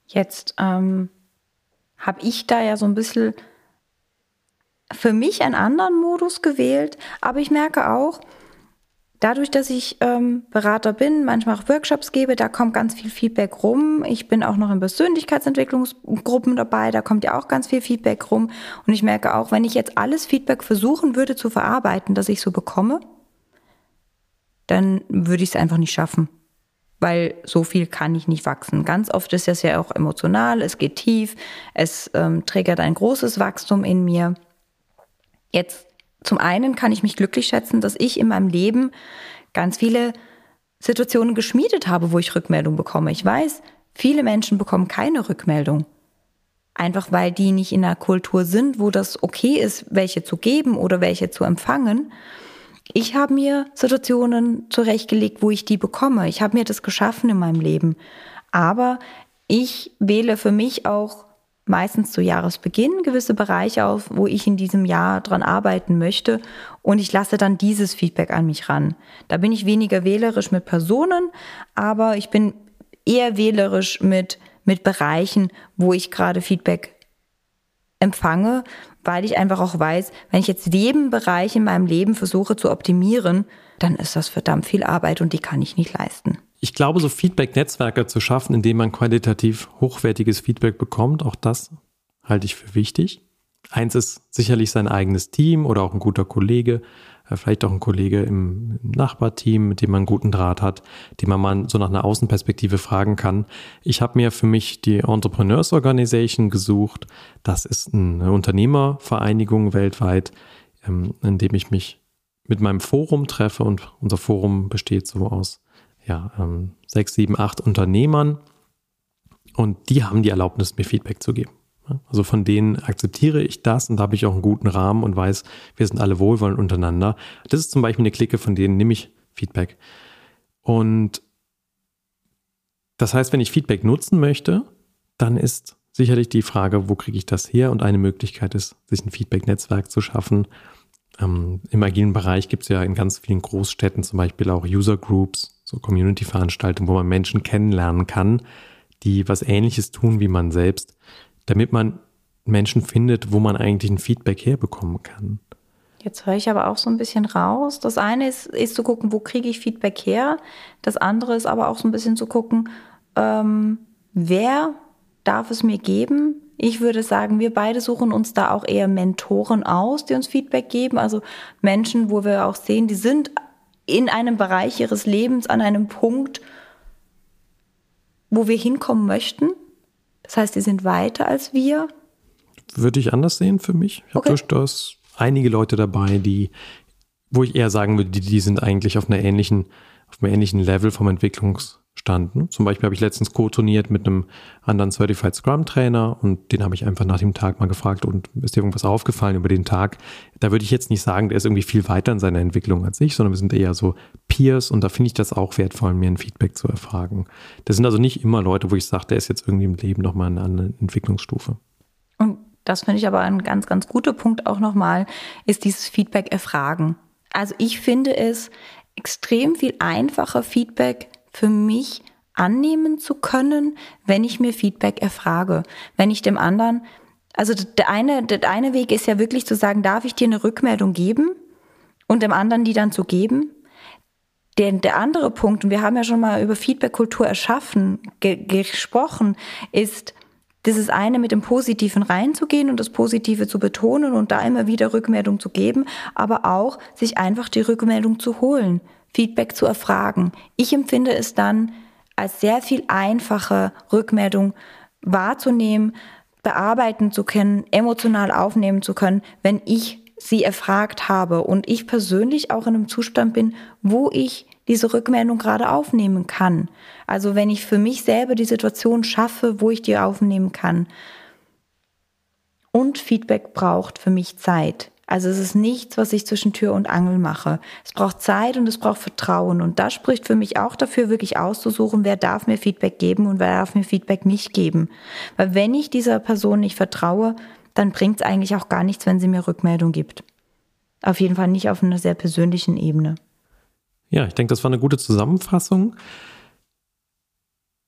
Speaker 1: Jetzt ähm, habe ich da ja so ein bisschen für mich einen anderen Modus gewählt, aber ich merke auch, dadurch, dass ich ähm, Berater bin, manchmal auch Workshops gebe, da kommt ganz viel Feedback rum. Ich bin auch noch in Persönlichkeitsentwicklungsgruppen dabei, da kommt ja auch ganz viel Feedback rum. Und ich merke auch, wenn ich jetzt alles Feedback versuchen würde zu verarbeiten, das ich so bekomme, dann würde ich es einfach nicht schaffen weil so viel kann ich nicht wachsen. Ganz oft ist es ja auch emotional, es geht tief, es ähm, triggert ein großes Wachstum in mir. Jetzt zum einen kann ich mich glücklich schätzen, dass ich in meinem Leben ganz viele Situationen geschmiedet habe, wo ich Rückmeldung bekomme. Ich weiß, viele Menschen bekommen keine Rückmeldung. Einfach weil die nicht in einer Kultur sind, wo das okay ist, welche zu geben oder welche zu empfangen. Ich habe mir Situationen zurechtgelegt, wo ich die bekomme. Ich habe mir das geschaffen in meinem Leben. Aber ich wähle für mich auch meistens zu Jahresbeginn gewisse Bereiche auf, wo ich in diesem Jahr dran arbeiten möchte und ich lasse dann dieses Feedback an mich ran. Da bin ich weniger wählerisch mit Personen, aber ich bin eher wählerisch mit mit Bereichen, wo ich gerade Feedback empfange, weil ich einfach auch weiß, wenn ich jetzt jeden Bereich in meinem Leben versuche zu optimieren, dann ist das verdammt viel Arbeit und die kann ich nicht leisten.
Speaker 3: Ich glaube, so Feedback-Netzwerke zu schaffen, indem man qualitativ hochwertiges Feedback bekommt, auch das halte ich für wichtig. Eins ist sicherlich sein eigenes Team oder auch ein guter Kollege, vielleicht auch ein Kollege im, Nachbarteam, mit dem man einen guten Draht hat, den man mal so nach einer Außenperspektive fragen kann. Ich habe mir für mich die Entrepreneurs Organization gesucht. Das ist eine Unternehmervereinigung weltweit, ähm, in dem ich mich mit meinem Forum treffe und unser Forum besteht so aus ja, ähm, sechs, sieben, acht Unternehmern und die haben die Erlaubnis, mir Feedback zu geben. Also von denen akzeptiere ich das und da habe ich auch einen guten Rahmen und weiß, wir sind alle wohlwollend untereinander. Das ist zum Beispiel eine Clique, von denen nehme ich Feedback. Und das heißt, wenn ich Feedback nutzen möchte, dann ist sicherlich die Frage, wo kriege ich das her? Und eine Möglichkeit ist, sich ein Feedback-Netzwerk zu schaffen. Ähm, Im agilen Bereich gibt es ja in ganz vielen Großstädten zum Beispiel auch User Groups, so Community-Veranstaltungen, wo man Menschen kennenlernen kann, die was Ähnliches tun wie man selbst damit man Menschen findet, wo man eigentlich ein Feedback herbekommen kann.
Speaker 1: Jetzt höre ich aber auch so ein bisschen raus. Das eine ist, ist zu gucken, wo kriege ich Feedback her. Das andere ist aber auch so ein bisschen zu gucken, ähm, wer darf es mir geben? Ich würde sagen, wir beide suchen uns da auch eher Mentoren aus, die uns Feedback geben. Also Menschen, wo wir auch sehen, die sind in einem Bereich ihres Lebens an einem Punkt, wo wir hinkommen möchten das heißt, die sind weiter als wir?
Speaker 3: Würde ich anders sehen für mich. Ich okay. habe durchaus einige Leute dabei, die, wo ich eher sagen würde, die, die sind eigentlich auf einer ähnlichen, auf einem ähnlichen Level vom Entwicklungsstand. Ne? Zum Beispiel habe ich letztens co-turniert mit einem anderen Certified Scrum Trainer und den habe ich einfach nach dem Tag mal gefragt und ist dir irgendwas aufgefallen über den Tag? Da würde ich jetzt nicht sagen, der ist irgendwie viel weiter in seiner Entwicklung als ich, sondern wir sind eher so Peers und da finde ich das auch wertvoll, mir ein Feedback zu erfragen. Das sind also nicht immer Leute, wo ich sage, der ist jetzt irgendwie im Leben nochmal eine andere Entwicklungsstufe.
Speaker 1: Und das finde ich aber ein ganz, ganz guter Punkt auch nochmal, ist dieses Feedback erfragen. Also ich finde es extrem viel einfacher, Feedback für mich annehmen zu können, wenn ich mir Feedback erfrage. Wenn ich dem anderen, also der eine, der eine Weg ist ja wirklich zu sagen, darf ich dir eine Rückmeldung geben und dem anderen die dann zu geben? Der, der andere Punkt, und wir haben ja schon mal über Feedback-Kultur erschaffen, ge gesprochen, ist, dieses eine mit dem Positiven reinzugehen und das Positive zu betonen und da immer wieder Rückmeldung zu geben, aber auch sich einfach die Rückmeldung zu holen, Feedback zu erfragen. Ich empfinde es dann als sehr viel einfache Rückmeldung wahrzunehmen, bearbeiten zu können, emotional aufnehmen zu können, wenn ich sie erfragt habe und ich persönlich auch in einem Zustand bin, wo ich diese Rückmeldung gerade aufnehmen kann. Also wenn ich für mich selber die Situation schaffe, wo ich die aufnehmen kann. Und Feedback braucht für mich Zeit. Also es ist nichts, was ich zwischen Tür und Angel mache. Es braucht Zeit und es braucht Vertrauen. Und das spricht für mich auch dafür, wirklich auszusuchen, wer darf mir Feedback geben und wer darf mir Feedback nicht geben. Weil wenn ich dieser Person nicht vertraue, dann bringt es eigentlich auch gar nichts, wenn sie mir Rückmeldung gibt. Auf jeden Fall nicht auf einer sehr persönlichen Ebene.
Speaker 3: Ja, ich denke, das war eine gute Zusammenfassung.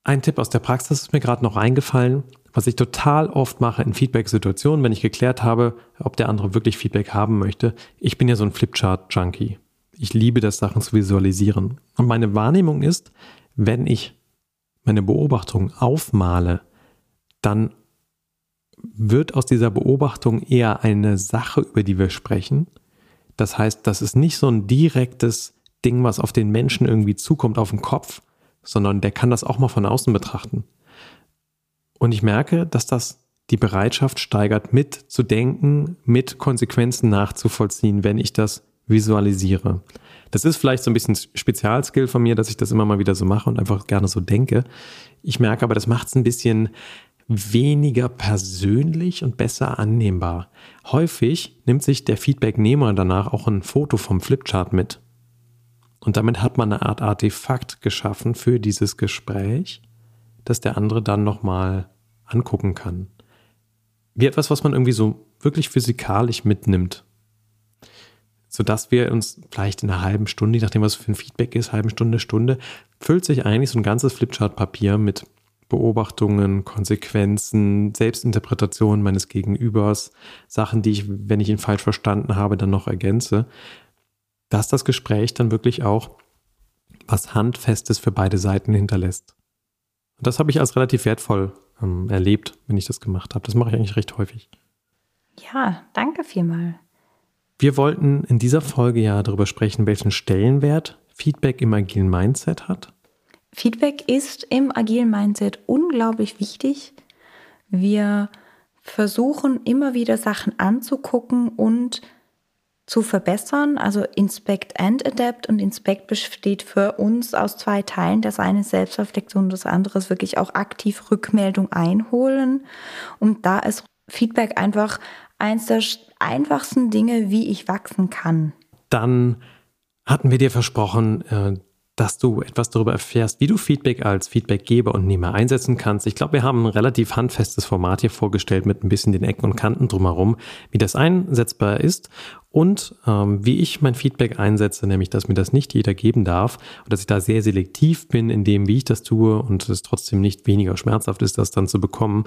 Speaker 3: Ein Tipp aus der Praxis ist mir gerade noch eingefallen, was ich total oft mache in Feedback-Situationen, wenn ich geklärt habe, ob der andere wirklich Feedback haben möchte. Ich bin ja so ein Flipchart-Junkie. Ich liebe das, Sachen zu visualisieren. Und meine Wahrnehmung ist, wenn ich meine Beobachtung aufmale, dann wird aus dieser Beobachtung eher eine Sache, über die wir sprechen. Das heißt, das ist nicht so ein direktes Ding, was auf den Menschen irgendwie zukommt, auf den Kopf, sondern der kann das auch mal von außen betrachten. Und ich merke, dass das die Bereitschaft steigert, mitzudenken, mit Konsequenzen nachzuvollziehen, wenn ich das visualisiere. Das ist vielleicht so ein bisschen Spezialskill von mir, dass ich das immer mal wieder so mache und einfach gerne so denke. Ich merke aber, das macht es ein bisschen weniger persönlich und besser annehmbar. Häufig nimmt sich der Feedbacknehmer danach auch ein Foto vom Flipchart mit. Und damit hat man eine Art Artefakt geschaffen für dieses Gespräch, das der andere dann nochmal angucken kann. Wie etwas, was man irgendwie so wirklich physikalisch mitnimmt. Sodass wir uns vielleicht in einer halben Stunde, je nachdem was für ein Feedback ist, halben Stunde, Stunde, füllt sich eigentlich so ein ganzes Flipchart-Papier mit Beobachtungen, Konsequenzen, Selbstinterpretationen meines Gegenübers, Sachen, die ich, wenn ich ihn falsch verstanden habe, dann noch ergänze, dass das Gespräch dann wirklich auch was Handfestes für beide Seiten hinterlässt. Und das habe ich als relativ wertvoll ähm, erlebt, wenn ich das gemacht habe. Das mache ich eigentlich recht häufig.
Speaker 1: Ja, danke vielmal.
Speaker 3: Wir wollten in dieser Folge ja darüber sprechen, welchen Stellenwert Feedback im agilen Mindset hat.
Speaker 1: Feedback ist im agilen Mindset unglaublich wichtig. Wir versuchen immer wieder Sachen anzugucken und zu verbessern. Also Inspect and Adapt und Inspect besteht für uns aus zwei Teilen. Das eine ist Selbstreflexion, das andere ist wirklich auch aktiv Rückmeldung einholen. Und da ist Feedback einfach eins der einfachsten Dinge, wie ich wachsen kann.
Speaker 3: Dann hatten wir dir versprochen, äh, dass du etwas darüber erfährst, wie du Feedback als Feedbackgeber und Nehmer einsetzen kannst. Ich glaube, wir haben ein relativ handfestes Format hier vorgestellt mit ein bisschen den Ecken und Kanten drumherum, wie das einsetzbar ist und ähm, wie ich mein Feedback einsetze, nämlich dass mir das nicht jeder geben darf und dass ich da sehr selektiv bin in dem, wie ich das tue und es trotzdem nicht weniger schmerzhaft ist, das dann zu bekommen.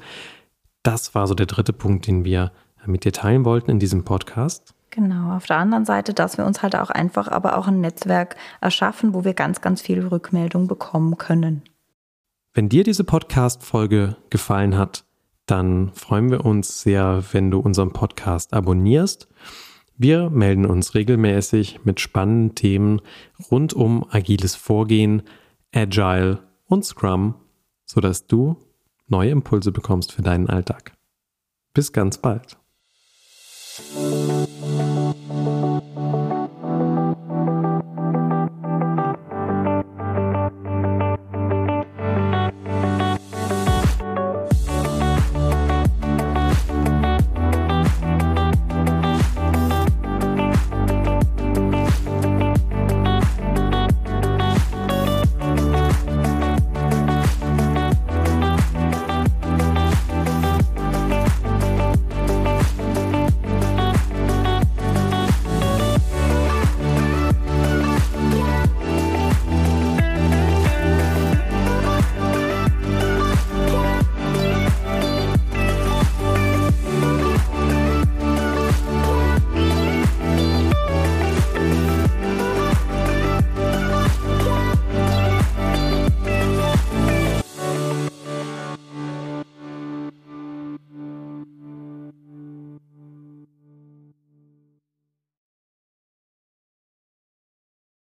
Speaker 3: Das war so der dritte Punkt, den wir mit dir teilen wollten in diesem Podcast.
Speaker 1: Genau, auf der anderen Seite, dass wir uns halt auch einfach aber auch ein Netzwerk erschaffen, wo wir ganz, ganz viel Rückmeldung bekommen können.
Speaker 3: Wenn dir diese Podcast-Folge gefallen hat, dann freuen wir uns sehr, wenn du unseren Podcast abonnierst. Wir melden uns regelmäßig mit spannenden Themen rund um agiles Vorgehen, Agile und Scrum, sodass du neue Impulse bekommst für deinen Alltag. Bis ganz bald.